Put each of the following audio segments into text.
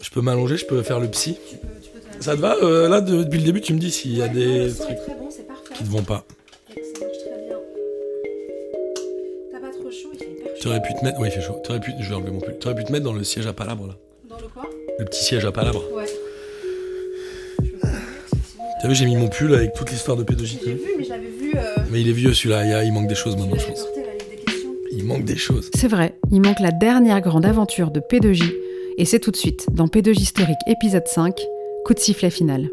Je peux m'allonger, je peux faire le psy. Tu peux, tu peux te Ça te va euh, Là, de- depuis le début, tu me dis s'il y a Ouais, des trucs bon, qui te vont pas. Ça marche très bien. T'as pas trop chaud, il fait hyper Tu chaud. aurais pu te mettre. Oui, il fait chaud. Tu aurais pu. Je vais enlever mon pull. Tu aurais pu te mettre dans le siège à palabres, là. Dans le quoi? Le petit siège à palabres. Ouais. T'as vu, j'ai mis mon pull avec toute l'histoire de pédagogie. J'ai vu, mais je l'avais vu. Euh... Mais il est vieux celui-là, il, manque des choses maintenant, je pense. porté. Il manque des choses. C'est vrai, il manque la dernière grande aventure de P2J, et c'est tout de suite dans P2J Historique épisode 5, coup de sifflet final.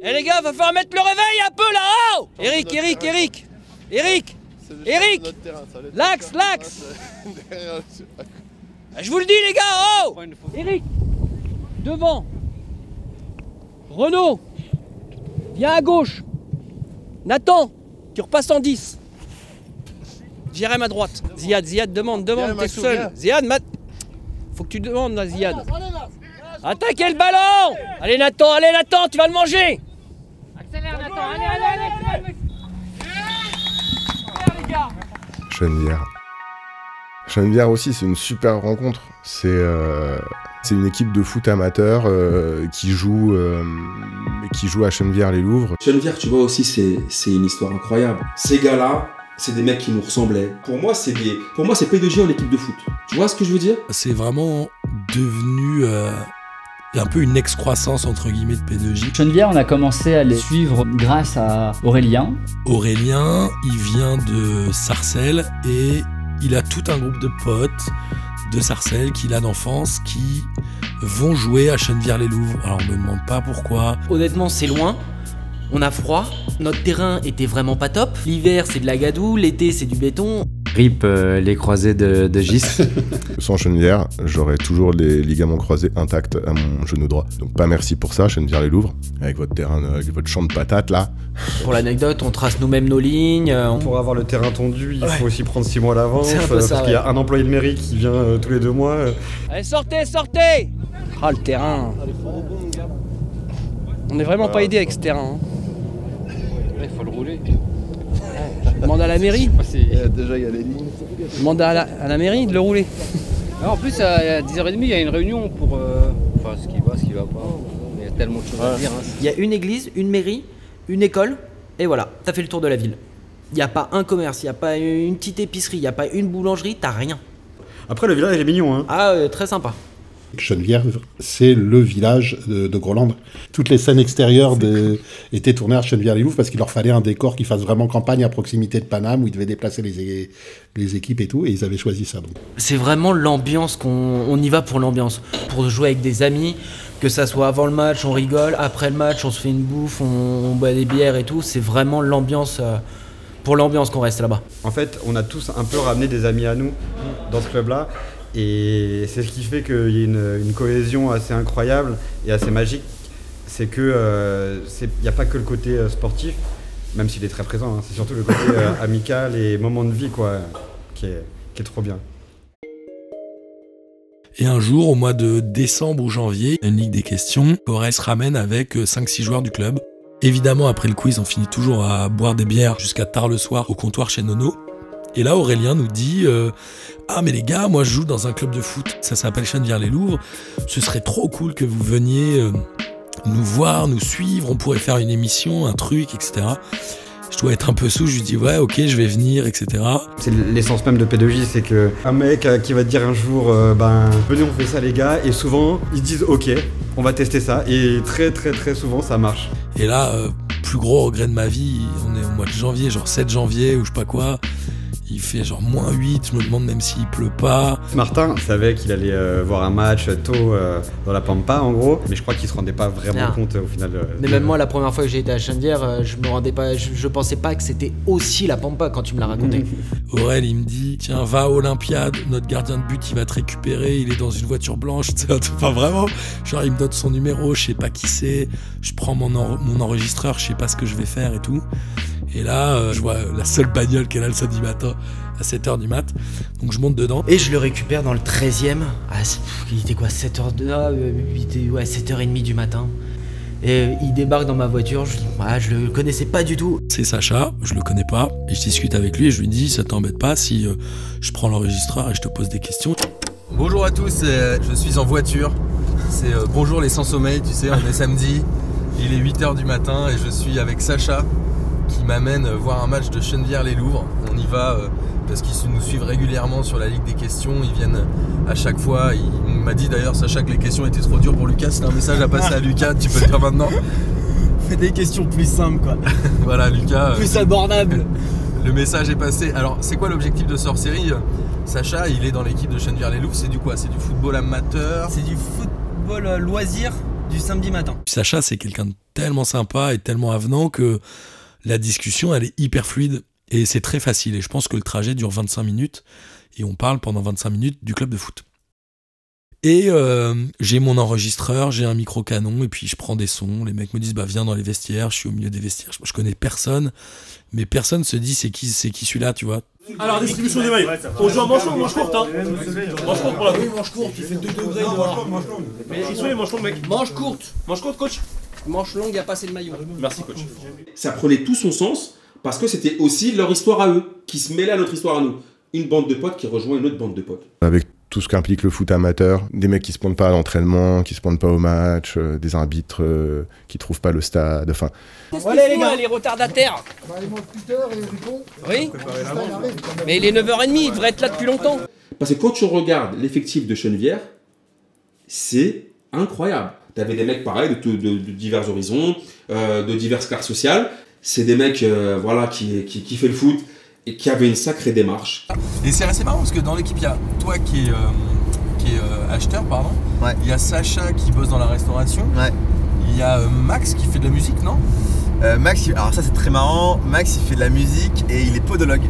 Eh les gars, va falloir mettre le réveil un peu là-haut Eric, Eric, Eric Eric Eric L'axe, l'axe Ah, Je vous le dis les gars, oh Eric Devant Renaud Viens à gauche Nathan Tu repasses en 10 Jérém à droite. Ziad, Ziad, demande, demande, t'es seul. Ziad, ma... Faut que tu demandes là, Ziad Attaquez le ballon Allez Nathan, allez Nathan, tu vas le manger Chenevière. Chenevière aussi, c'est une super rencontre. C'est euh, c'est une équipe de foot amateur euh, qui, joue, euh, qui joue à Chenevière-les-Louvres. Chenevière, tu vois aussi, c'est c'est une histoire incroyable. Ces gars-là, c'est des mecs qui nous ressemblaient. Pour moi, c'est des, pour moi, c'est P2J en équipe de foot. Tu vois ce que je veux dire? C'est vraiment devenu euh, un peu une excroissance entre guillemets de P2J. Chenevière, on a commencé à les suivre grâce à Aurélien. Aurélien, il vient de Sarcelles et il a tout un groupe de potes de Sarcelles qu'il a d'enfance qui vont jouer à Chenevière-les-Louvres. Alors on me demande pas pourquoi. Honnêtement, c'est loin. On a froid. Notre terrain était vraiment pas top. L'hiver, c'est de la gadoue. L'été, c'est du béton. RIP euh, les croisés de, de Gis. Sans Chenevière, j'aurais toujours les ligaments croisés intacts à mon genou droit. Donc pas merci pour ça, Chenevière-les-Louvres, avec votre terrain, euh, avec votre champ de patates là. Pour l'anecdote, on trace nous-mêmes nos lignes. euh, on- Pour avoir le terrain tendu, il faut aussi prendre 6 mois à l'avance. C'est un peu euh, ça, parce qu'il y a un employé de mairie qui vient euh, tous les deux mois. euh. Allez, sortez, sortez Ah, le terrain On n'est vraiment pas aidé avec ce terrain. hein. Il faut le rouler. Demande à la mairie. déjà, il y a les lignes. Demande à la, à la mairie de le rouler. Alors, en plus, à 10h30, il y a une réunion pour. euh, Enfin, ce qui va, ce qui va pas. Il y a tellement de choses à dire. hein. Il y a une église, une mairie, une école, et voilà, t'as fait le tour de la ville. Il n'y a pas un commerce, il n'y a pas une petite épicerie, il n'y a pas une boulangerie, t'as rien. Après, le village est mignon. Hein. Ah, euh, très sympa. Chenevière, c'est le village de, de Groland. Toutes les scènes extérieures de- étaient tournées à Chenevière-les-Louvres parce qu'il leur fallait un décor qui fasse vraiment campagne à proximité de Paname où ils devaient déplacer les, les équipes et tout, et ils avaient choisi ça. Donc. C'est vraiment l'ambiance qu'on on y va pour l'ambiance, pour jouer avec des amis, que ça soit avant le match, on rigole, après le match, on se fait une bouffe, on, on boit des bières et tout. C'est vraiment l'ambiance, euh, pour l'ambiance qu'on reste là-bas. En fait, on a tous un peu ramené des amis à nous dans ce club-là. Et c'est ce qui fait qu'il y a une, une cohésion assez incroyable et assez magique. C'est que euh, n'y a pas que le côté euh, sportif, même s'il est très présent. hein. C'est surtout le côté euh, amical et moment de vie quoi, qui est, qui est trop bien. Et un jour, au mois de décembre ou janvier, une ligue des questions, Corel se ramène avec 5-6 joueurs du club. Évidemment, après le quiz, on finit toujours à boire des bières jusqu'à tard le soir au comptoir chez Nono. Et là, Aurélien nous dit euh, Ah, mais les gars, moi je joue dans un club de foot, ça s'appelle Chenevière-les-Louvres. Ce serait trop cool que vous veniez euh, nous voir, nous suivre, on pourrait faire une émission, un truc, etc. Je dois être un peu sous, je lui dis Ouais, ok, je vais venir, etc. C'est l'essence même de P2J, c'est que un mec euh, qui va te dire un jour, euh, ben venez on fait ça les gars, et souvent ils se disent ok, on va tester ça, et très très très souvent ça marche. Et là, plus gros regret de ma vie, on est au mois de janvier, genre 7 janvier ou je sais pas quoi. Il fait genre moins 8, je me demande même s'il pleut pas. Martin savait qu'il allait euh, voir un match tôt euh, dans la Pampa en gros, mais je crois qu'il se rendait pas vraiment Non. compte euh, au final. euh, Mais même moi, la première fois que j'ai été à Chenevière, euh, je me rendais pas, je, je pensais pas que c'était aussi la pampa quand tu me l'as raconté. Aurel, il me dit Tiens, va à Olympiade, notre gardien de but, il va te récupérer, il est dans une voiture blanche. Enfin, vraiment, genre, il me donne son numéro, je sais pas qui c'est. Je prends mon, en- mon enregistreur, je sais pas ce que je vais faire et tout. Et là, euh, je vois la seule bagnole qu'elle a le samedi matin à 7h du mat. Donc, je monte dedans. Et je le récupère dans le 13ème. Ah, c'est- pff, il était quoi 7h de... ah, euh, il était, ouais, 7h30 du matin. Et euh, il débarque dans ma voiture, je, dis, ah, je le connaissais pas du tout. C'est Sacha, je le connais pas, et je discute avec lui et je lui dis ça t'embête pas si euh, je prends l'enregistreur et je te pose des questions. Bonjour à tous, euh, je suis en voiture. C'est euh, bonjour les sans sommeil, tu sais, on est samedi, il est 8h du matin et je suis avec Sacha qui m'amène voir un match de Chenevière-les-Louvres. On y va euh, parce qu'ils nous suivent régulièrement sur la Ligue des questions, ils viennent à chaque fois. Il m'a dit d'ailleurs Sacha que les questions étaient trop dures pour Lucas, c'est un message à passer à Lucas, tu peux le dire maintenant. Fais des questions plus simples quoi. voilà Lucas. euh, Plus abordables. le message est passé. Alors, c'est quoi l'objectif de Sort Série Sacha, il est dans l'équipe de Chenevière-les-Louvres. C'est du quoi? C'est du football amateur? C'est du football euh, loisir du samedi matin. Sacha, c'est quelqu'un de tellement sympa et tellement avenant que la discussion, elle est hyper fluide et c'est très facile. Et je pense que le trajet dure 25 minutes et on parle pendant 25 minutes du club de foot. Et euh, j'ai mon enregistreur, j'ai un micro canon et puis je prends des sons. Les mecs me disent bah viens dans les vestiaires. Je suis au milieu des vestiaires. Je, je connais personne, mais personne se dit c'est qui c'est qui celui-là, tu vois. Alors, distribution des mailles. On joue en manche longue, manche courte, hein. Manche courte pour la Oui, manche courte, il fait 2 degrés. Mais ils sont les manches longues, mec. Manche courte. Manche courte, coach. Manche longue, il n'y a pas assez de maillot. Merci, coach. Ça prenait tout son sens parce que c'était aussi leur histoire à eux qui se mêlait à notre histoire à nous. Une bande de potes qui rejoint une autre bande de potes. Avec tout ce qu'implique le foot amateur, des mecs qui se pointent pas à l'entraînement, qui se pointent pas au match, euh, des arbitres euh, qui trouvent pas le stade, enfin. Allez les gars, les retardataires Oui Mais il est 9h30, il devrait être là depuis longtemps. Parce que quand tu regardes l'effectif de Chenevière, c'est incroyable. T'avais des mecs pareils de, de- de divers horizons, euh, de diverses classes sociales. C'est des mecs euh, voilà, qui, qui, qui fait le foot et qui avaient une sacrée démarche. Et c'est assez marrant parce que dans l'équipe, il y a toi qui est, euh, qui est euh, acheteur, pardon. Il y a Sacha qui bosse dans la restauration. Il y a euh, Max qui fait de la musique, non? Euh, Max, alors ça c'est très marrant. Max, il fait de la musique et il est podologue.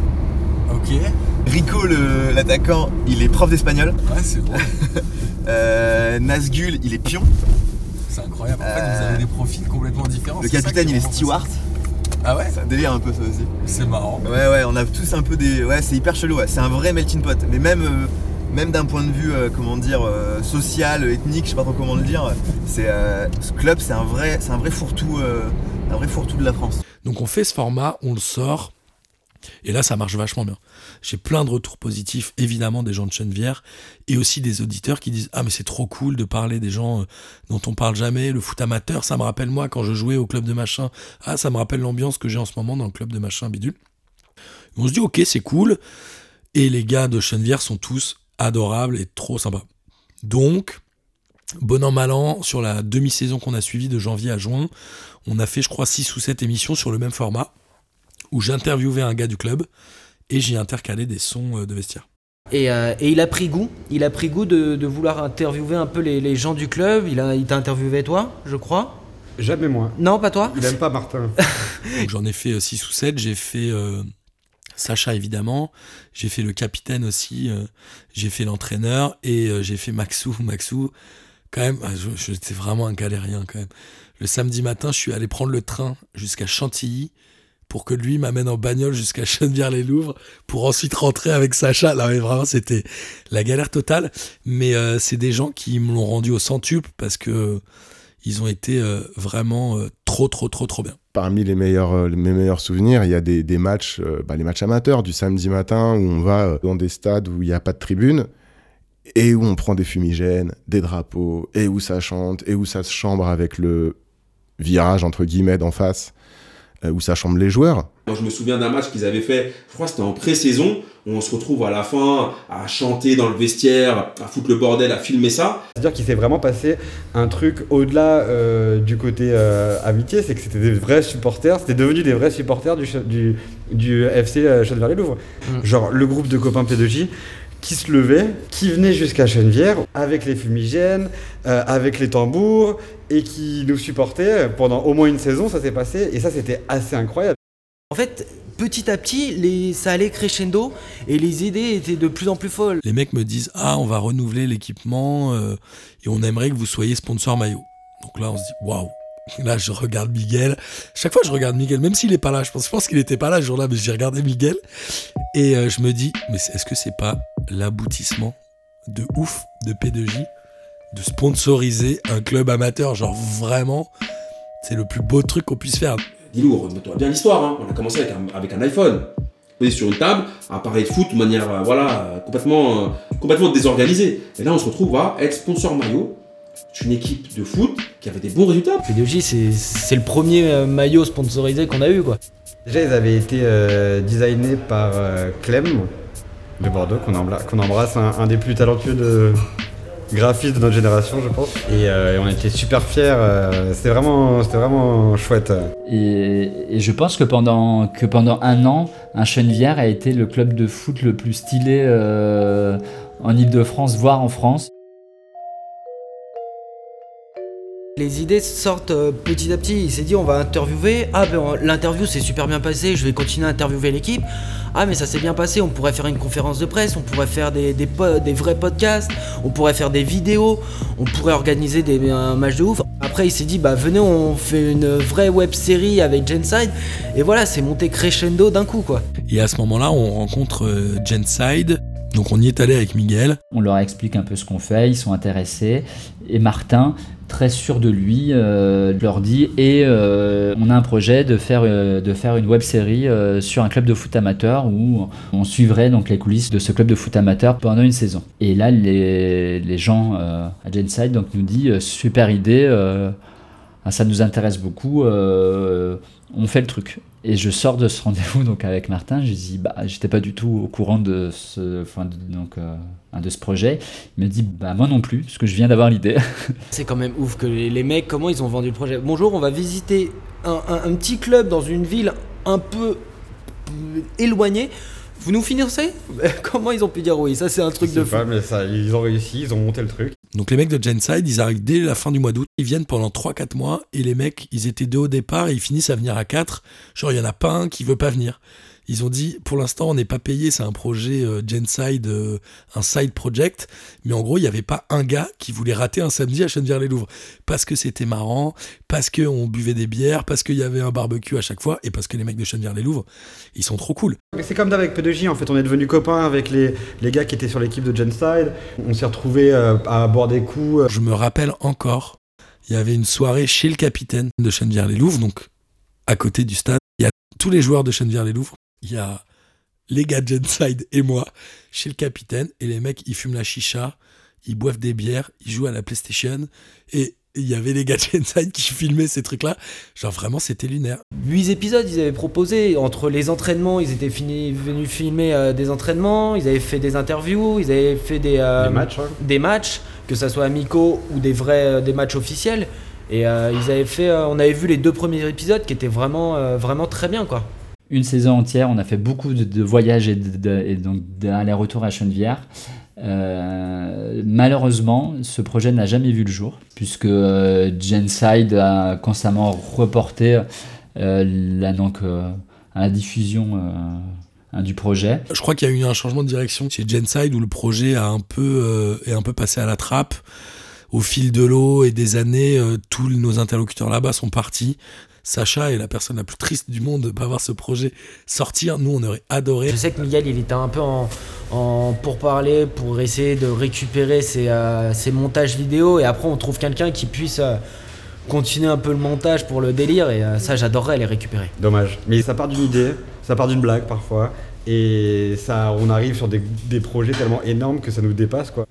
Ok. Rico, le- l'attaquant, il est prof d'espagnol. Ouais, c'est drôle. Euh, Nazgul, il est pion. C'est incroyable. En fait, vous avez des profils complètement différents. Euh, Le capitaine, il est rend steward. Ah ouais C'est un délire un peu ça aussi. C'est marrant. Ouais, ouais, on a tous un peu des. Ouais, c'est hyper chelou, ouais. C'est un vrai melting pot. Mais même, euh, même d'un point de vue, euh, comment dire, euh, social, ethnique, je sais pas trop comment le dire, c'est, euh, ce club, c'est un vrai, c'est un vrai fourre-tout, euh, un vrai fourre-tout de la France. Donc on fait ce format, on le sort, et là ça marche vachement bien. J'ai plein de retours positifs, évidemment des gens de Chenevière, et aussi des auditeurs qui disent Ah mais c'est trop cool de parler des gens euh, dont on parle jamais, le foot amateur, ça me rappelle moi quand je jouais au club de machin, ah ça me rappelle l'ambiance que j'ai en ce moment dans le club de machin bidule. On se dit ok c'est cool, et les gars de Chenevière sont tous adorables et trop sympas. Donc, bon an mal an, sur la demi-saison qu'on a suivie de janvier à juin, on a fait, je crois, 6 ou 7 émissions sur le même format, où j'interviewais un gars du club et j'y intercalais des sons euh, de vestiaire. Et, euh, et il a pris goût, il a pris goût de, de vouloir interviewer un peu les, les gens du club. Il a- il t'a interviewé toi, je crois Jamais moi. Non, pas toi Il aime pas Martin. J'en ai fait 6 ou 7, j'ai fait euh, Sacha évidemment, j'ai fait le capitaine aussi, euh, j'ai fait l'entraîneur et euh, j'ai fait Maxou. Maxou, quand même, ah, j'étais vraiment un galérien quand même. Le samedi matin, je suis allé prendre le train jusqu'à Chantilly pour que lui m'amène en bagnole jusqu'à Chenevière-les-Louvres pour ensuite rentrer avec Sacha. Là, mais vraiment, c'était la galère totale. Mais euh, c'est des gens qui me l'ont rendu au centuple parce que ils ont été euh, vraiment euh, trop, trop, trop, trop bien. Parmi les meilleurs, euh, mes meilleurs souvenirs, il y a des, matchs, euh, bah, les matchs amateurs du samedi matin où on va euh, dans des stades où il n'y a pas de tribune et où on prend des fumigènes, des drapeaux, et où ça chante, et où ça se chambre avec le virage entre guillemets d'en face, euh, où ça chambre les joueurs. Moi, je me souviens d'un match qu'ils avaient fait, je crois que c'était en pré-saison, où on se retrouve à la fin à chanter dans le vestiaire, à foutre le bordel, à filmer ça. C'est-à-dire qu'il s'est vraiment passé un truc au-delà euh, du côté euh, amitié, c'est que c'était des vrais supporters, c'était devenu des vrais supporters du, du, du FC euh, Château-Vers-les-Louvres. Genre le groupe de copains P2J qui se levait, qui venait jusqu'à Chenevière avec les fumigènes, euh, avec les tambours et qui nous supportait pendant au moins une saison, ça s'est passé et ça c'était assez incroyable. En fait, petit à petit, les, ça allait crescendo et les idées étaient de plus en plus folles. Les mecs me disent Ah, on va renouveler l'équipement euh, et on aimerait que vous soyez sponsor maillot. Donc là, on se dit Waouh Là, je regarde Miguel. Chaque fois, je regarde Miguel, même s'il est pas là. Je pense, je pense qu'il était pas là ce jour-là, mais j'ai regardé Miguel. Et euh, je me dis Mais est-ce que c'est pas l'aboutissement de ouf de P2J de sponsoriser un club amateur Genre vraiment, c'est le plus beau truc qu'on puisse faire. Dis-nous, remets-toi bien l'histoire. hein. On a commencé avec un, avec un iPhone. Posé sur une table, un appareil de foot de manière euh, voilà, complètement, euh, complètement désorganisée. Et là, on se retrouve à être sponsor maillot C'est une équipe de foot qui avait des bons résultats. P2J, c'est- c'est le premier euh, maillot sponsorisé qu'on a eu, quoi. Déjà, ils avaient été euh, designés par euh, Clem de Bordeaux, qu'on embrasse, un, des plus talentueux de graphistes de notre génération, je pense. Et, euh, on était super fiers. euh, c'était vraiment, vraiment chouette. Et, je pense que pendant, que pendant un an, un Chenevière a été le club de foot le plus stylé euh, en Ile-de-France, voire en France. Les idées sortent euh, petit à petit. Il s'est dit on va interviewer. Ah ben l'interview s'est super bien passé. Je vais continuer à interviewer l'équipe. Ah mais ça s'est bien passé. On pourrait faire une conférence de presse. On pourrait faire des, des, po- des vrais podcasts. On pourrait faire des vidéos. On pourrait organiser des, un match de ouf. Après il s'est dit bah venez on fait une vraie web série avec Genside. Et voilà c'est monté crescendo d'un coup quoi. Et à ce moment-là, on rencontre euh, Genside. Donc on y est allé avec Miguel. On leur explique un peu ce qu'on fait, ils sont intéressés. Et Martin, très sûr de lui, leur dit Et euh, on a un projet de faire, euh, de faire une web série euh, sur un club de foot amateur où on suivrait donc les coulisses de ce club de foot amateur pendant une saison. Et là, les, les gens à Genside donc, nous disent Super idée, ah, ça nous intéresse beaucoup, on fait le truc. Et je sors de ce rendez-vous donc avec Martin, je lui dis bah j'étais pas du tout au courant de ce, enfin, de, donc, euh, de ce projet. Il me dit bah moi non plus, parce que je viens d'avoir l'idée. C'est quand même ouf que les, les mecs, comment ils ont vendu le projet. Bonjour, on va visiter un, un- un petit club dans une ville un peu éloignée. Vous nous financez Comment ils ont pu dire oui? Ça, c'est un truc Je de sais fou. pas, mais ça, ils ont réussi, ils ont monté le truc. Donc les mecs de Genside, ils arrivent dès la fin du mois d'août, ils viennent pendant 3-4 mois, et les mecs, ils étaient deux au départ, et ils finissent à venir à 4. Genre, il y en a pas un qui veut pas venir. Ils ont dit, pour l'instant, on n'est pas payé, c'est un projet euh, Genside, euh, un side project, mais en gros, il n'y avait pas un gars qui voulait rater un samedi à Chenevière-les-Louvres. Parce que c'était marrant, parce qu'on buvait des bières, parce qu'il y avait un barbecue à chaque fois, et parce que les mecs de Chenevière-les-Louvres, ils sont trop cool. C'est comme d'avec P2J, en fait, on est devenus copains avec les, les gars qui étaient sur l'équipe de Genside. On s'est retrouvés euh, à boire des coups. euh. Je me rappelle encore, il y avait une soirée chez le capitaine de Chenevière-les-Louvres, donc à côté du stade. Il y a tous les joueurs de Chenevière-les-Louvres. Il y a les gars de Genside et moi chez le capitaine. Et les mecs, ils fument la chicha, ils boivent des bières, ils jouent à la PlayStation. Et il y avait les gars de Genside qui filmaient ces trucs-là. Genre vraiment, c'était lunaire. 8 épisodes, ils avaient proposé. Entre les entraînements, ils étaient venus filmer euh, des entraînements, ils avaient fait des interviews, ils avaient fait des, euh, Des matchs, ouais. des matchs, que ça soit amicaux ou des vrais euh, des matchs officiels. Et euh, ils avaient fait, euh, on avait vu les deux premiers épisodes qui étaient vraiment, euh, vraiment très bien quoi. Une saison entière, on a fait beaucoup de, voyages et, de, de- donc d'aller-retour à Chenevière. Euh, malheureusement, ce projet n'a jamais vu le jour, puisque euh, Genside a constamment reporté euh, la, donc, la diffusion du projet. Je crois qu'il y a eu un changement de direction chez Genside où le projet a un peu, est un peu passé à la trappe. Au fil de l'eau et des années, tous nos interlocuteurs là-bas sont partis. Sacha est la personne la plus triste du monde de pas voir ce projet sortir. Nous, on aurait adoré. Je sais que Miguel, il était un peu en, en pourparler pour essayer de récupérer ses, euh, ses montages vidéo et après on trouve quelqu'un qui puisse euh, continuer un peu le montage pour le délire et euh, ça j'adorerais les récupérer. Dommage. Mais ça part d'une idée, ça part d'une blague parfois. Et ça, on arrive sur des, des projets tellement énormes que ça nous dépasse quoi.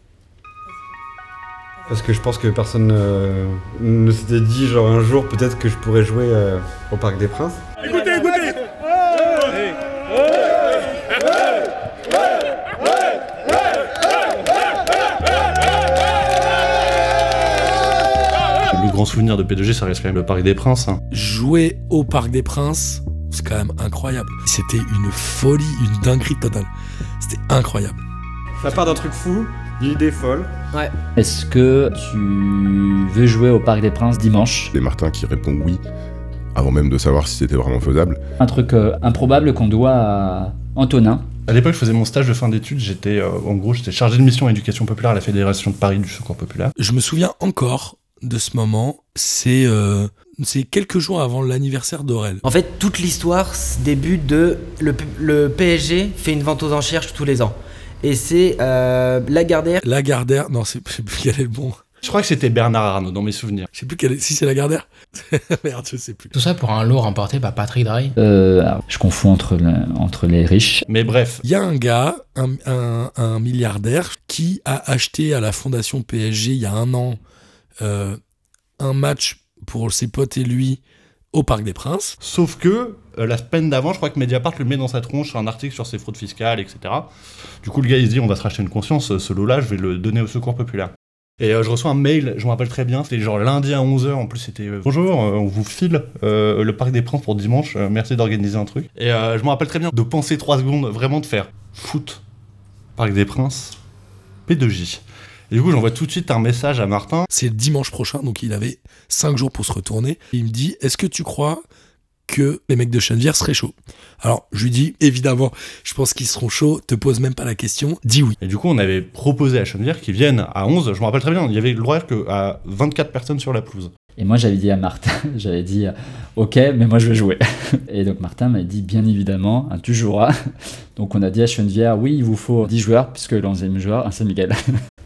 Parce que je pense que personne euh, ne s'était dit genre un jour peut-être que je pourrais jouer euh, au Parc des Princes. Écoutez, écoutez Le grand souvenir de P2G, ça reste quand même le Parc des Princes. hein. Jouer au Parc des Princes, c'est quand même incroyable. C'était une folie, une dinguerie totale. C'était incroyable. Ça part d'un truc fou, d'une idée folle. Ouais. Est-ce que tu veux jouer au Parc des Princes dimanche Et Martin qui répond oui, avant même de savoir si c'était vraiment faisable. Un truc euh, improbable qu'on doit à Antonin. À l'époque, je faisais mon stage de fin d'études. J'étais, euh, en gros, j'étais chargé de mission éducation populaire à la Fédération de Paris du Secours populaire. Je me souviens encore de ce moment. C'est euh, c'est quelques jours avant l'anniversaire d'Aurel. En fait, toute l'histoire débute de le, P- le PSG fait une vente aux enchères tous les ans. Et c'est euh, Lagardère. Lagardère, non, c'est- je sais plus quel est le bon. Je crois que c'était Bernard Arnault dans mes souvenirs. Je sais plus quel est, si c'est Lagardère? Merde, je sais plus. Tout ça pour un lot remporté par Patrick Drahi. Euh, alors, je confonds entre, le- entre les riches. Mais bref. Il y a un gars, un, un- un milliardaire, qui a acheté à la fondation PSG il y a un an euh, un match pour ses potes et lui au Parc des Princes. Sauf que euh, la semaine d'avant, je crois que Mediapart le met dans sa tronche un article sur ses fraudes fiscales, etc. Du coup, le gars il se dit on va se racheter une conscience, ce lot-là, je vais le donner au secours populaire. Et euh, je reçois un mail, je me rappelle très bien, c'était genre lundi à 11h, en plus c'était euh, bonjour, euh, on vous file euh, le Parc des Princes pour dimanche, euh, merci d'organiser un truc. Et euh, je me rappelle très bien de penser 3 secondes, vraiment de faire foot, Parc des Princes, P2J. Et du coup, j'envoie tout de suite un message à Martin. C'est dimanche prochain, donc il avait 5 jours pour se retourner. Il me dit Est-ce que tu crois que les mecs de Chenevière seraient chauds Alors, je lui dis Évidemment, je pense qu'ils seront chauds, te pose même pas la question, dis oui. Et du coup, on avait proposé à Chenevière qu'ils viennent à 11, je me rappelle très bien, il y avait l'horaire qu'à 24 personnes sur la pelouse. Et moi, j'avais dit à Martin, j'avais dit, euh, ok, mais moi je vais jouer. Et donc Martin m'a dit, bien évidemment, hein, tu joueras. Donc on a dit à Chenevière, oui, il vous faut 10 joueurs, puisque le 11e joueur, c'est Miguel.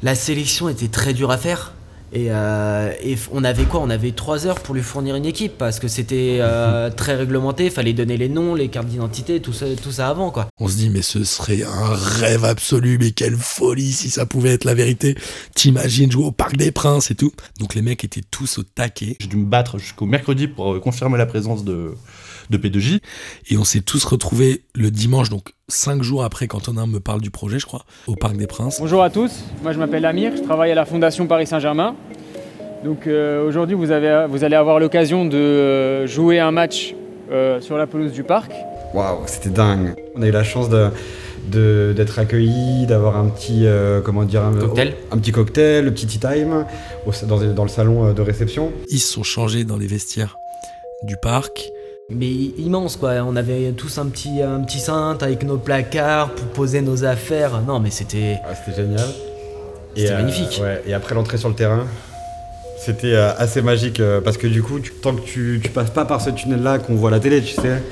La sélection était très dure à faire. Et, euh, et on avait quoi? On avait 3 heures pour lui fournir une équipe parce que c'était euh, très réglementé. Il fallait donner les noms, les cartes d'identité, tout ça, tout ça avant quoi. On se dit Mais ce serait un rêve absolu, mais quelle folie si ça pouvait être la vérité. T'imagines jouer au Parc des Princes et tout. Donc les mecs étaient tous au taquet. J'ai dû me battre jusqu'au mercredi pour euh, confirmer la présence de, de P2J. Et on s'est tous retrouvés le dimanche, donc 5 jours après, qu'Antonin me parle du projet, je crois, au Parc des Princes. Bonjour à tous, moi je m'appelle Amir, je travaille à la Fondation Paris Saint-Germain. Donc euh, aujourd'hui vous, avez- vous allez avoir l'occasion de euh, jouer un match euh, sur la pelouse du parc. Waouh, c'était dingue. On a eu la chance de d'être accueillis, d'avoir un petit euh, comment dire un Cocktail. un petit cocktail, le petit tea time au- dans, dans le salon de réception. Ils se sont changés dans les vestiaires du parc. Mais immense quoi. On avait tous un petit, un petit cintre avec nos placards pour poser nos affaires. Non mais c'était. c'était génial. C'était euh, magnifique. ouais, et après l'entrée sur le terrain, c'était euh, assez magique euh, parce que du coup, tu- tant que tu, tu passes pas par ce tunnel-là qu'on voit à la télé, tu sais,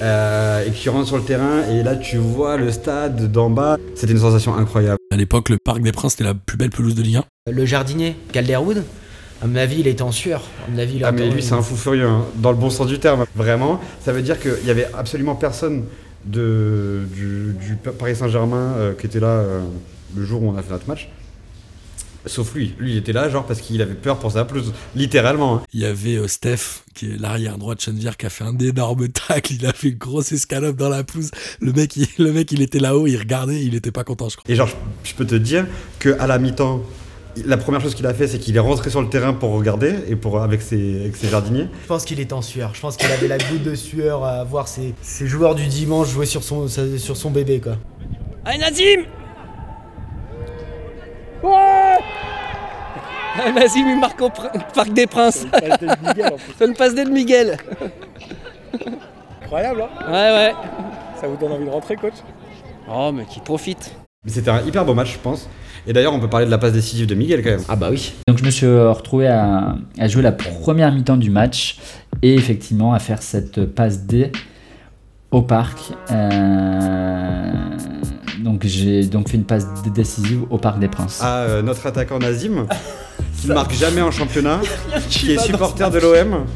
euh, et que tu rentres sur le terrain et là tu vois le stade d'en bas, c'était une sensation incroyable. À l'époque, le Parc des Princes, c'était la plus belle pelouse de Ligue 1. Le jardinier, Calderwood, à mon avis, il était en sueur. À mon avis, il Ah mais lui c'est un fou furieux, hein, dans le bon sens du terme. Vraiment, ça veut dire qu'il y avait absolument personne de, du, du Paris Saint-Germain euh, qui était là euh, le jour où on a fait notre match. Sauf lui. Lui, il était là, genre, parce qu'il avait peur pour sa pelouse. Littéralement. hein. Il y avait euh, Steph, qui est l'arrière droit de Chenevière, qui a fait un énorme tacle. Il a fait une grosse escalope dans la pelouse. Le mec, il, le mec, il était là-haut, il regardait, il était pas content, je crois. Et genre, je, je peux te dire qu'à la mi-temps, la première chose qu'il a fait, c'est qu'il est rentré sur le terrain pour regarder, et pour, avec, ses, avec ses jardiniers. Je pense qu'il était en sueur. Je pense qu'il avait la goutte de sueur à voir ses, ses joueurs du dimanche jouer sur son, sur son bébé quoi. Allez Nazim Ouais Ah, Nazim il marque au Parc des Princes. C'est une passe d'aide Miguel. Incroyable hein Ouais ouais. Ça vous donne envie de rentrer coach? Oh mais qui profite. Mais c'était un hyper beau match, je pense. Et d'ailleurs, on peut parler de la passe décisive de Miguel quand même. Ah bah oui. Donc je me suis euh, retrouvé à, à jouer la première mi-temps du match et effectivement à faire cette passe D au parc. Euh, donc j'ai donc fait une passe décisive au Parc des Princes. À euh, notre attaquant Nazim, qui ne marque jamais en championnat, qui qui est supporter de l'OM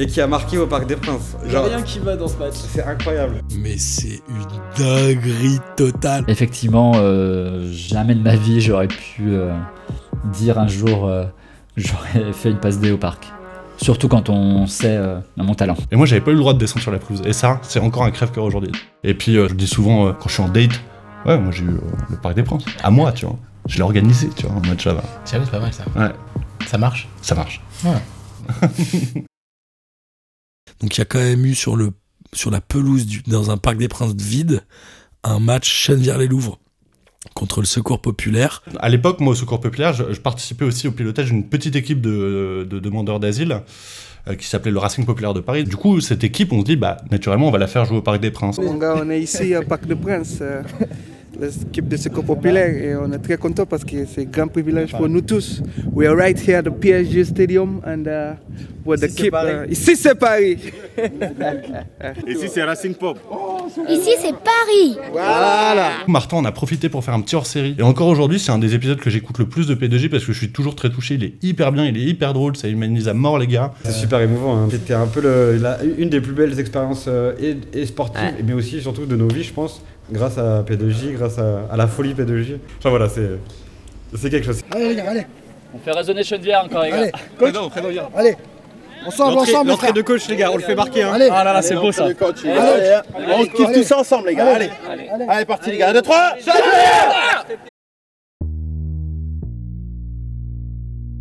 et qui a marqué au Parc des Princes. Il y a rien qui va dans ce match. C'est incroyable. Mais c'est une dinguerie totale. Effectivement, euh, jamais de ma vie j'aurais pu euh, dire un jour euh, j'aurais fait une passe D au parc. Surtout quand on sait euh, mon talent. Et moi, j'avais pas eu le droit de descendre sur la pelouse. Et ça, c'est encore un crève-cœur aujourd'hui. Et puis, euh, je le dis souvent euh, quand je suis en date, ouais, moi j'ai eu euh, le Parc des Princes. À moi, tu vois. Je l'ai organisé, tu vois, en match là-bas. Sérieux, c'est pas mal ça. Ouais. Ça marche? Ça marche. Donc il y a quand même eu sur, le, sur la pelouse du- dans un Parc des Princes vide un match Chenevière-les-Louvres contre le Secours Populaire. À l'époque, moi, au Secours Populaire, je, je participais aussi au pilotage d'une petite équipe de, de demandeurs d'asile euh, qui s'appelait le Racing Populaire de Paris. Du coup, cette équipe, on se dit, bah, naturellement, on va la faire jouer au Parc des Princes. Mon gars, on est ici au Parc de Prince, euh, l'équipe de Secours Populaire, et on est très content parce que c'est un grand privilège pour nous tous. We are right here at the PSG Stadium and uh, with the Ici, c'est keep. Paris. uh, ici c'est Paris. Ici, c'est Racing Pop. Ici, c'est Paris. Voilà. Martin, on a profité pour faire un petit hors-série. Et encore aujourd'hui, c'est un des épisodes que j'écoute le plus de P2J parce que je suis toujours très touché. Il est hyper bien, il est hyper drôle, ça humanise à mort les gars. C'est super émouvant. hein. C'était un peu le- la- une des plus belles expériences euh, et, et sportives, Ouais. mais aussi surtout de nos vies, je pense, grâce à P2J, grâce à, à la folie P2J. Enfin voilà, c'est c'est quelque chose. Allez, les gars, allez. On fait résonner Chenevière encore, les gars. Allez, coach. Allez, ensemble, L'entrée- ensemble. l'entrée de coach, les gars, on le fait marquer, hein. Allez. Ah là là, c'est beau, ça. Allez, Allez, on kiffe tout ça ensemble, les gars. Allez. Allez, parti, les gars. 1, 2, 3.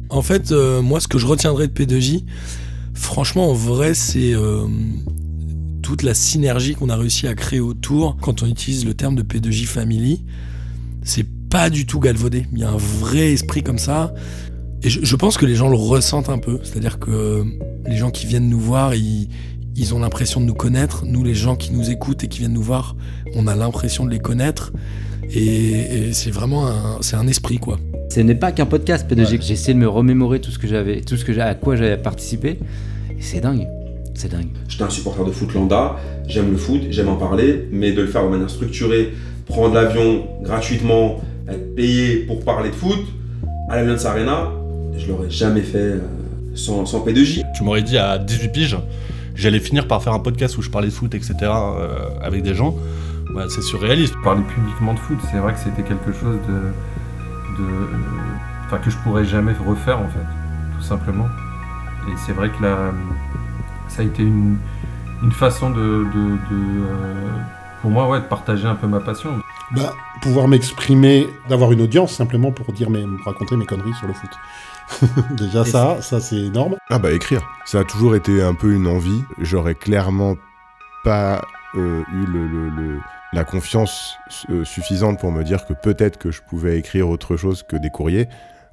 En fait, euh, moi, ce que je retiendrai de P2J, franchement, en vrai, c'est euh, toute la synergie qu'on a réussi à créer autour quand on utilise le terme de P2J Family. C'est pas du tout galvaudé. Il y a un vrai esprit comme ça. Et je, je pense que les gens le ressentent un peu. C'est-à-dire que les gens qui viennent nous voir, ils, ils ont l'impression de nous connaître. Nous, les gens qui nous écoutent et qui viennent nous voir, on a l'impression de les connaître. Et, et c'est vraiment un, c'est un esprit, quoi. Ce n'est pas qu'un podcast pédagogique. J'ai essayé de me remémorer tout ce que j'avais, tout ce que à quoi j'avais participé. Et c'est dingue. C'est dingue. J'étais un supporter de foot lambda, j'aime le foot, j'aime en parler, mais de le faire de manière structurée, prendre l'avion gratuitement, être payé pour parler de foot, à l'Allianz Arena, je l'aurais jamais fait euh, sans, sans P2J. Tu m'aurais dit à 18 piges, j'allais finir par faire un podcast où je parlais de foot, etc. euh, avec des gens. Bah, c'est surréaliste. Parler publiquement de foot, c'est vrai que c'était quelque chose de, de, enfin que je pourrais jamais refaire en fait, tout simplement. Et c'est vrai que là, ça a été une, une façon de, de, de, euh, pour moi, ouais, de partager un peu ma passion. Bah, pouvoir m'exprimer, d'avoir une audience simplement pour dire mes, me raconter mes conneries sur le foot. Déjà ça, ça c'est énorme. Ah bah écrire, ça a toujours été un peu une envie. J'aurais clairement pas euh, eu le, le- le- la confiance euh, suffisante pour me dire que peut-être que je pouvais écrire autre chose que des courriers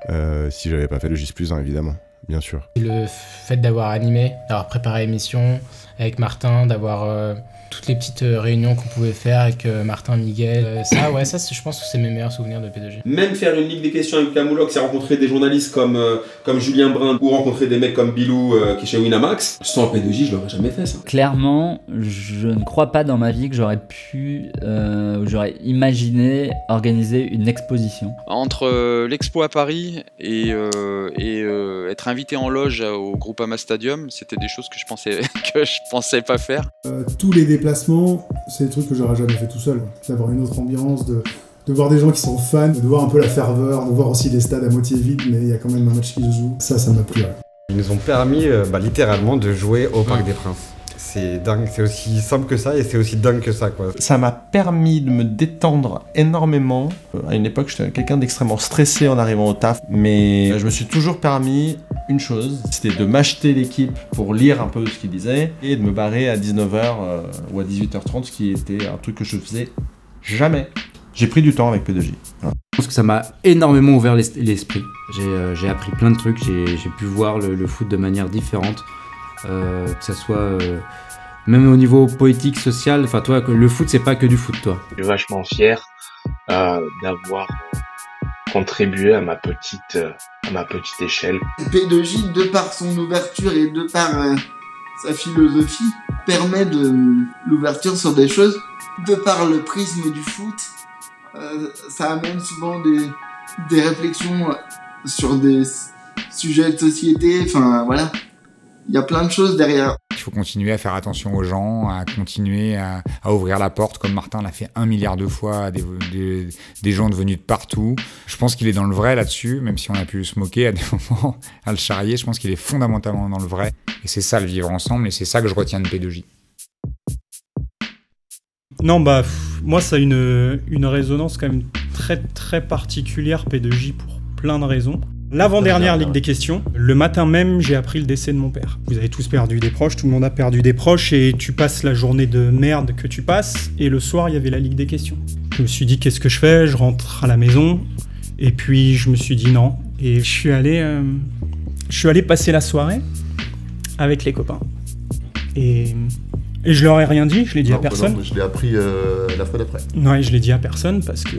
euh, si j'avais pas fait le GIS plus 1 évidemment, bien sûr. Le fait d'avoir animé, d'avoir préparé l'émission avec Martin, d'avoir euh, toutes les petites euh, réunions qu'on pouvait faire avec euh, Martin, Miguel, euh, ça, ouais, ça, c'est- je pense que c'est mes meilleurs souvenirs de P2G. Même faire une ligue des questions avec Camoulox, c'est rencontrer des journalistes comme, euh, comme Julien Brun ou rencontrer des mecs comme Bilou euh, qui est chez Winamax, sans P2J, je l'aurais jamais fait ça. Clairement, je ne crois pas dans ma vie que j'aurais pu, euh, ou j'aurais imaginé organiser une exposition. Entre euh, l'expo à Paris et, euh, et euh, être invité en loge au Groupama Stadium, c'était des choses que je pensais que je pensais pas faire. Euh, tous les déplacements, c'est des trucs que j'aurais jamais fait tout seul. D'avoir une autre ambiance, de, de voir des gens qui sont fans, de voir un peu la ferveur, de voir aussi les stades à moitié vides, mais il y a quand même un match qui se joue. Ça, ça m'a plu. Ils nous ont permis euh, bah, littéralement de jouer au Parc des Princes. C'est dingue, c'est aussi simple que ça et c'est aussi dingue que ça quoi. Ça m'a permis de me détendre énormément. Euh, À une époque, j'étais quelqu'un d'extrêmement stressé en arrivant au taf, mais je me suis toujours permis une chose, c'était de m'acheter l'équipe pour lire un peu ce qu'ils disaient et de me barrer à 19h ou à 18h30, ce qui était un truc que je faisais jamais. J'ai pris du temps avec P2J. Voilà. Je pense que ça m'a énormément ouvert l'es- l'esprit. J'ai euh, j'ai appris plein de trucs, j'ai j'ai pu voir le, le foot de manière différente, euh, que ça soit euh, même au niveau politique, social. Enfin, toi, que le foot, c'est pas que du foot, toi. Je suis vachement fier euh, d'avoir contribué à ma petite, euh, à ma petite échelle. P2J, de par son ouverture et de par euh, sa philosophie, permet de l'ouverture sur des choses. De par le prisme du foot, euh, ça amène souvent des, des réflexions sur des sujets de société. Enfin, voilà. Il y a plein de choses derrière. Faut continuer à faire attention aux gens, à continuer à, ouvrir la porte, comme Martin l'a fait un milliard de fois à des, gens devenus de partout. Je pense qu'il est dans le vrai là-dessus, même si on a pu se moquer à des moments, à le charrier. Je pense qu'il est fondamentalement dans le vrai. Et c'est ça le vivre ensemble, et c'est ça que je retiens de P2J. Non, bah, moi, ça a une, une résonance quand même très très particulière P2J pour plein de raisons. L'avant-dernière Ligue des questions, le matin même, j'ai appris le décès de mon père. Vous avez tous perdu des proches, tout le monde a perdu des proches, et tu passes la journée de merde que tu passes, et le soir, il y avait la Ligue des questions. Je me suis dit, qu'est-ce que je fais? Je rentre à la maison, et puis je me suis dit non, et je suis allé, euh, je suis allé passer la soirée avec les copains. Et, et je leur ai rien dit, je l'ai dit à Non, bah personne. non, je l'ai appris euh, la fois d'après. Ouais, je l'ai dit à personne parce que.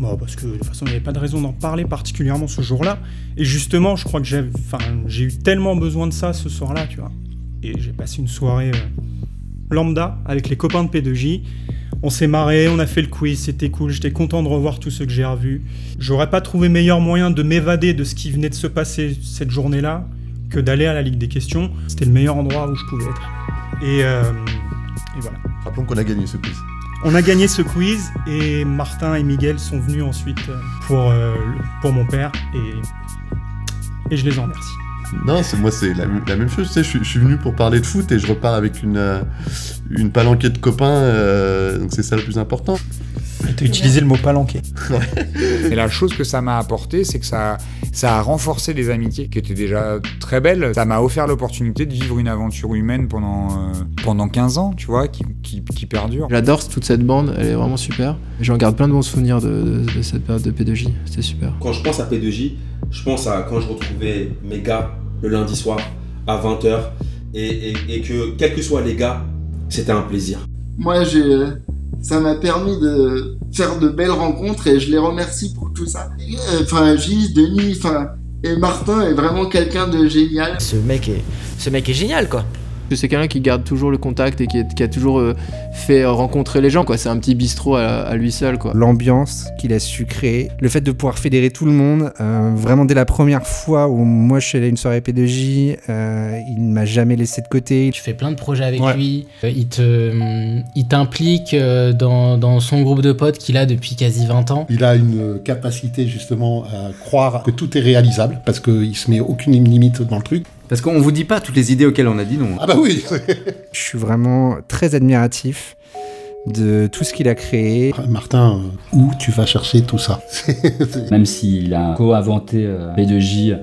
Bon, parce que de toute façon, il n'y avait pas de raison d'en parler particulièrement ce jour-là. Et justement, je crois que j'ai eu tellement besoin de ça ce soir-là, tu vois. Et j'ai passé une soirée euh, lambda avec les copains de P2J. On s'est marré, on a fait le quiz, c'était cool. J'étais content de revoir tous ceux que j'ai revus. J'aurais pas trouvé meilleur moyen de m'évader de ce qui venait de se passer cette journée-là que d'aller à la Ligue des questions. C'était le meilleur endroit où je pouvais être. Et, euh, et voilà. Rappelons qu'on a gagné ce quiz. On a gagné ce quiz et Martin et Miguel sont venus ensuite euh, pour, euh, pour mon père et, je les en remercie. Non, moi, c'est la, même chose. Tu sais, je, suis- je suis venu pour parler de foot et je repars avec une, euh, une palanquée de copains. donc c'est ça le plus important. T'as utilisé le mot palanqué. Et la chose que ça m'a apporté, c'est que ça, ça a renforcé des amitiés qui étaient déjà très belles. Ça m'a offert l'opportunité de vivre une aventure humaine pendant, euh, pendant 15 ans, tu vois, qui, qui, qui perdure. J'adore toute cette bande, elle est vraiment super. J'en garde plein de bons souvenirs de, de- de cette période de P2J, c'était super. Quand je pense à P2J, je pense à quand je retrouvais mes gars le lundi soir à 20h et, et- et que quels que soient les gars, c'était un plaisir. Moi, j'ai, ça m'a permis de faire de belles rencontres et je les remercie pour tout ça. Enfin, Gilles, Denis, enfin, et Martin est vraiment quelqu'un de génial. Ce mec est, ce mec est génial quoi. C'est quelqu'un qui garde toujours le contact et qui, est- qui a toujours euh, fait rencontrer les gens quoi. C'est un petit bistrot à, à lui seul quoi. L'ambiance qu'il a su créer, le fait de pouvoir fédérer tout le monde, euh, vraiment dès la première fois où moi je suis allé à une soirée P2J, euh, il ne m'a jamais laissé de côté. Tu fais plein de projets avec lui, euh, il te, il t'implique euh, dans, dans son groupe de potes qu'il a depuis quasi 20 ans. Il a une capacité justement à croire que tout est réalisable parce qu'il se met aucune limite dans le truc. Parce qu'on vous dit pas toutes les idées auxquelles on a dit non. Ah bah oui Je suis vraiment très admiratif de tout ce qu'il a créé. Martin, euh, où tu vas chercher tout ça Même s'il a co-inventé euh, P2J,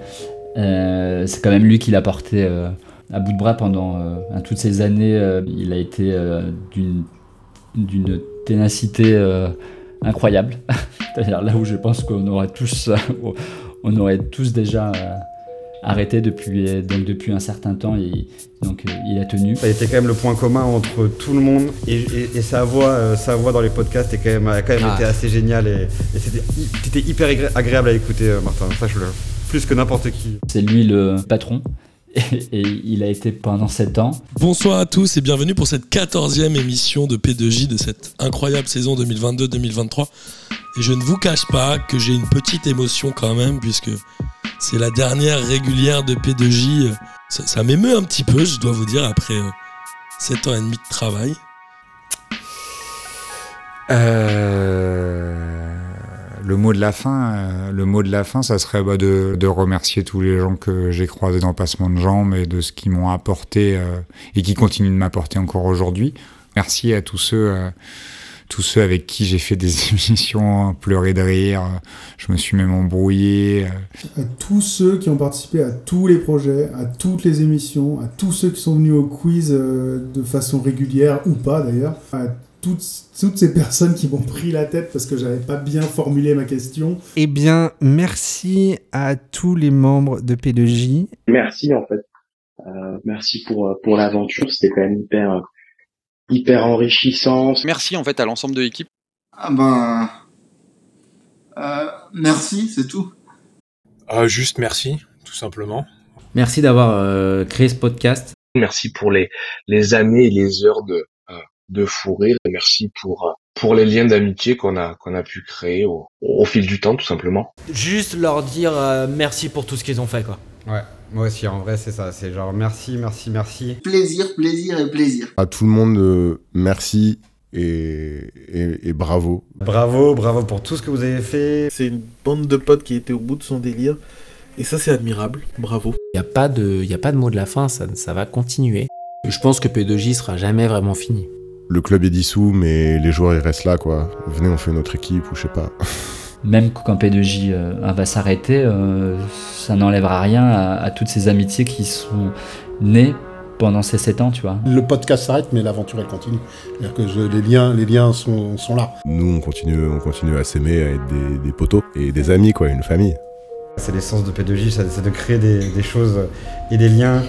euh, c'est quand même lui qui l'a porté euh, à bout de bras pendant euh, toutes ces années. euh, il a été euh, d'une d'une ténacité euh, incroyable. C'est-à-dire là où je pense qu'on aurait tous, on aurait tous déjà euh, arrêté depuis, donc depuis un certain temps. Et donc euh, il a tenu. Ça a été quand même le point commun entre tout le monde et, et- et sa voix, euh, sa voix dans les podcasts est quand même, a quand même Ah. été assez géniale et, et c'était hy- c'était hyper agré- agréable à écouter, euh, Martin. Sache-le. Plus que n'importe qui. C'est lui le patron. Et, et il a été pendant 7 ans. Bonsoir à tous et bienvenue pour cette 14e émission de P2J de cette incroyable saison 2022-2023. Et je ne vous cache pas que j'ai une petite émotion quand même, puisque c'est la dernière régulière de P2J. Ça, m'émeut un petit peu, je dois vous dire, après 7 ans et demi de travail. Euh, le mot de la fin, euh, le mot de la fin, ça serait bah, de, remercier tous les gens que j'ai croisés dans le passement de jambes et de ce qu'ils m'ont apporté euh, et qui continuent de m'apporter encore aujourd'hui. Merci à tous ceux, euh, tous ceux avec qui j'ai fait des émissions, pleuré de rire. euh, Je me suis même embrouillé. euh, À tous ceux qui ont participé à tous les projets, à toutes les émissions, à tous ceux qui sont venus au quiz euh, de façon régulière ou pas d'ailleurs, à toutes, toutes ces personnes qui m'ont pris la tête parce que j'avais pas bien formulé ma question. Eh bien, merci à tous les membres de P2J. Merci en fait. Euh, merci pour, euh, pour l'aventure, c'était quand même hyper, euh, hyper enrichissant. Merci en fait à l'ensemble de l'équipe. Ah ben, euh, merci, c'est tout. Ah, juste merci, tout simplement. Merci d'avoir euh, créé ce podcast. Merci pour les, les années et les heures de, euh, de fou rire. Et Merci pour, euh, pour les liens d'amitié qu'on a, qu'on a pu créer au, au fil du temps, tout simplement. Juste leur dire euh, merci pour tout ce qu'ils ont fait quoi. Ouais, moi aussi en vrai c'est ça, c'est genre merci, merci, merci. Plaisir, plaisir et plaisir. À tout le monde, euh, merci et, et- et bravo. Bravo, bravo pour tout ce que vous avez fait. C'est une bande de potes qui était au bout de son délire. Et ça, c'est admirable. Bravo. Il n'y a, pas de- y a pas de mot de la fin, ça, ça va continuer. Je pense que P2J sera jamais vraiment fini. Le club est dissous, mais les joueurs ils restent là, quoi. Venez, on fait notre équipe ou je sais pas. Même quand P2J euh, va s'arrêter, euh, ça n'enlèvera rien à, à toutes ces amitiés qui sont nées pendant ces 7 ans, tu vois. Le podcast s'arrête, mais l'aventure elle continue. C'est-à-dire que je- les liens, les liens sont, sont là. Nous, on continue, on continue à s'aimer, à être des, des potos et des amis, quoi, une famille. C'est l'essence de P2J, ça- c'est de créer des, des choses et des liens.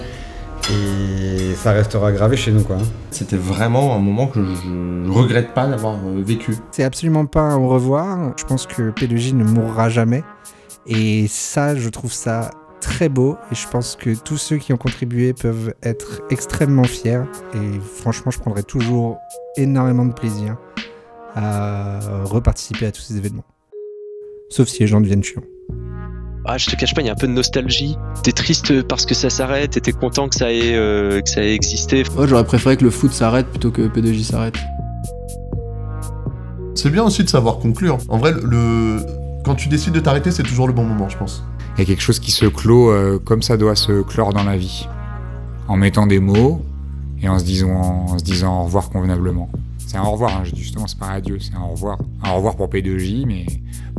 Et ça restera gravé chez nous quoi. C'était vraiment un moment que je ne regrette pas d'avoir euh, vécu. C'est absolument pas un au revoir. Je pense que P2J ne mourra jamais. Et ça, je trouve ça très beau. Et je pense que tous ceux qui ont contribué peuvent être extrêmement fiers. Et franchement, je prendrai toujours énormément de plaisir à reparticiper à tous ces événements. Sauf si les gens deviennent chiants. Ah, je te cache pas, il y a un peu de nostalgie. T'es triste parce que ça s'arrête et t'es content que ça ait, euh, que ça ait existé. Moi j'aurais préféré que le foot s'arrête plutôt que P2J s'arrête. C'est bien aussi de savoir conclure. En vrai, le... quand tu décides de t'arrêter, c'est toujours le bon moment, je pense. Il y a quelque chose qui se clôt euh, comme ça doit se clore dans la vie. En mettant des mots et en se disant, en se disant au revoir convenablement. C'est un au revoir, hein, justement, c'est pas un adieu, c'est un au revoir. Un au revoir pour P2J, mais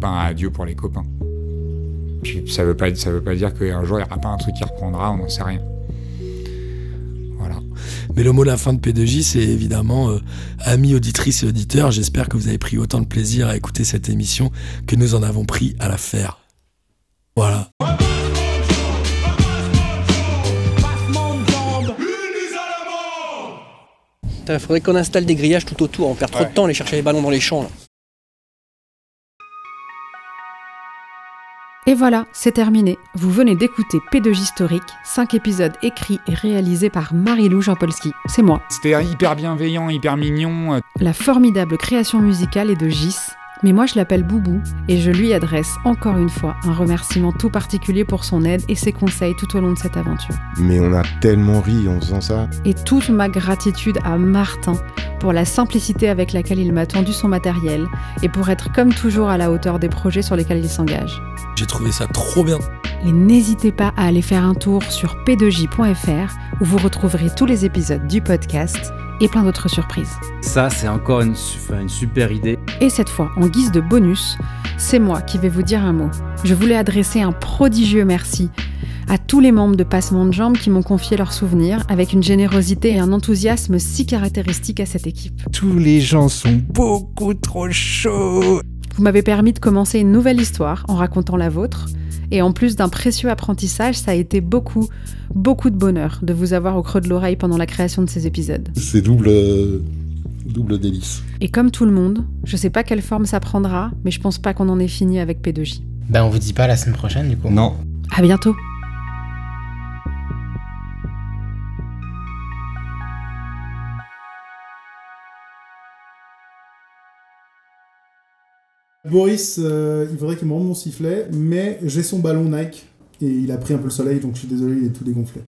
pas un adieu pour les copains. Puis ça veut pas, ça veut pas dire qu'un jour il n'y aura pas un truc qui reprendra, on n'en sait rien. Mais le mot de la fin de P2J, c'est évidemment, euh, amis auditrices et auditeurs, j'espère que vous avez pris autant de plaisir à écouter cette émission que nous en avons pris à la faire. Voilà. Il faudrait qu'on installe des grillages tout autour, on perd trop de temps à aller chercher les ballons dans les champs. Là. Et voilà, c'est terminé. Vous venez d'écouter P2J Historique, 5 épisodes écrits et réalisés par Marie-Lou Jean-Polski. C'est moi. C'était hyper bienveillant, hyper mignon. euh. La formidable création musicale est de Gis, mais moi je l'appelle Boubou et je lui adresse encore une fois un remerciement tout particulier pour son aide et ses conseils tout au long de cette aventure. Mais on a tellement ri en faisant ça. Et toute ma gratitude à Martin pour la simplicité avec laquelle il m'a tendu son matériel et pour être comme toujours à la hauteur des projets sur lesquels il s'engage. J'ai trouvé ça trop bien. Et n'hésitez pas à aller faire un tour sur p2j.fr où vous retrouverez tous les épisodes du podcast et plein d'autres surprises. Ça, c'est encore une, super idée. Et cette fois, en guise de bonus, c'est moi qui vais vous dire un mot. Je voulais adresser un prodigieux merci à tous les membres de Passement de Jambes qui m'ont confié leurs souvenirs avec une générosité et un enthousiasme si caractéristiques à cette équipe. Tous les gens sont beaucoup trop chauds. Vous m'avez permis de commencer une nouvelle histoire en racontant la vôtre. Et en plus d'un précieux apprentissage, ça a été beaucoup, beaucoup de bonheur de vous avoir au creux de l'oreille pendant la création de ces épisodes. C'est double, euh, double délice. Et comme tout le monde, je sais pas quelle forme ça prendra, mais je pense pas qu'on en ait fini avec P2J. Ben on vous dit pas la semaine prochaine du coup. Non. À bientôt Boris, euh, il faudrait qu'il me rende mon sifflet, mais j'ai son ballon Nike et il a pris un peu le soleil, donc je suis désolé, il est tout dégonflé.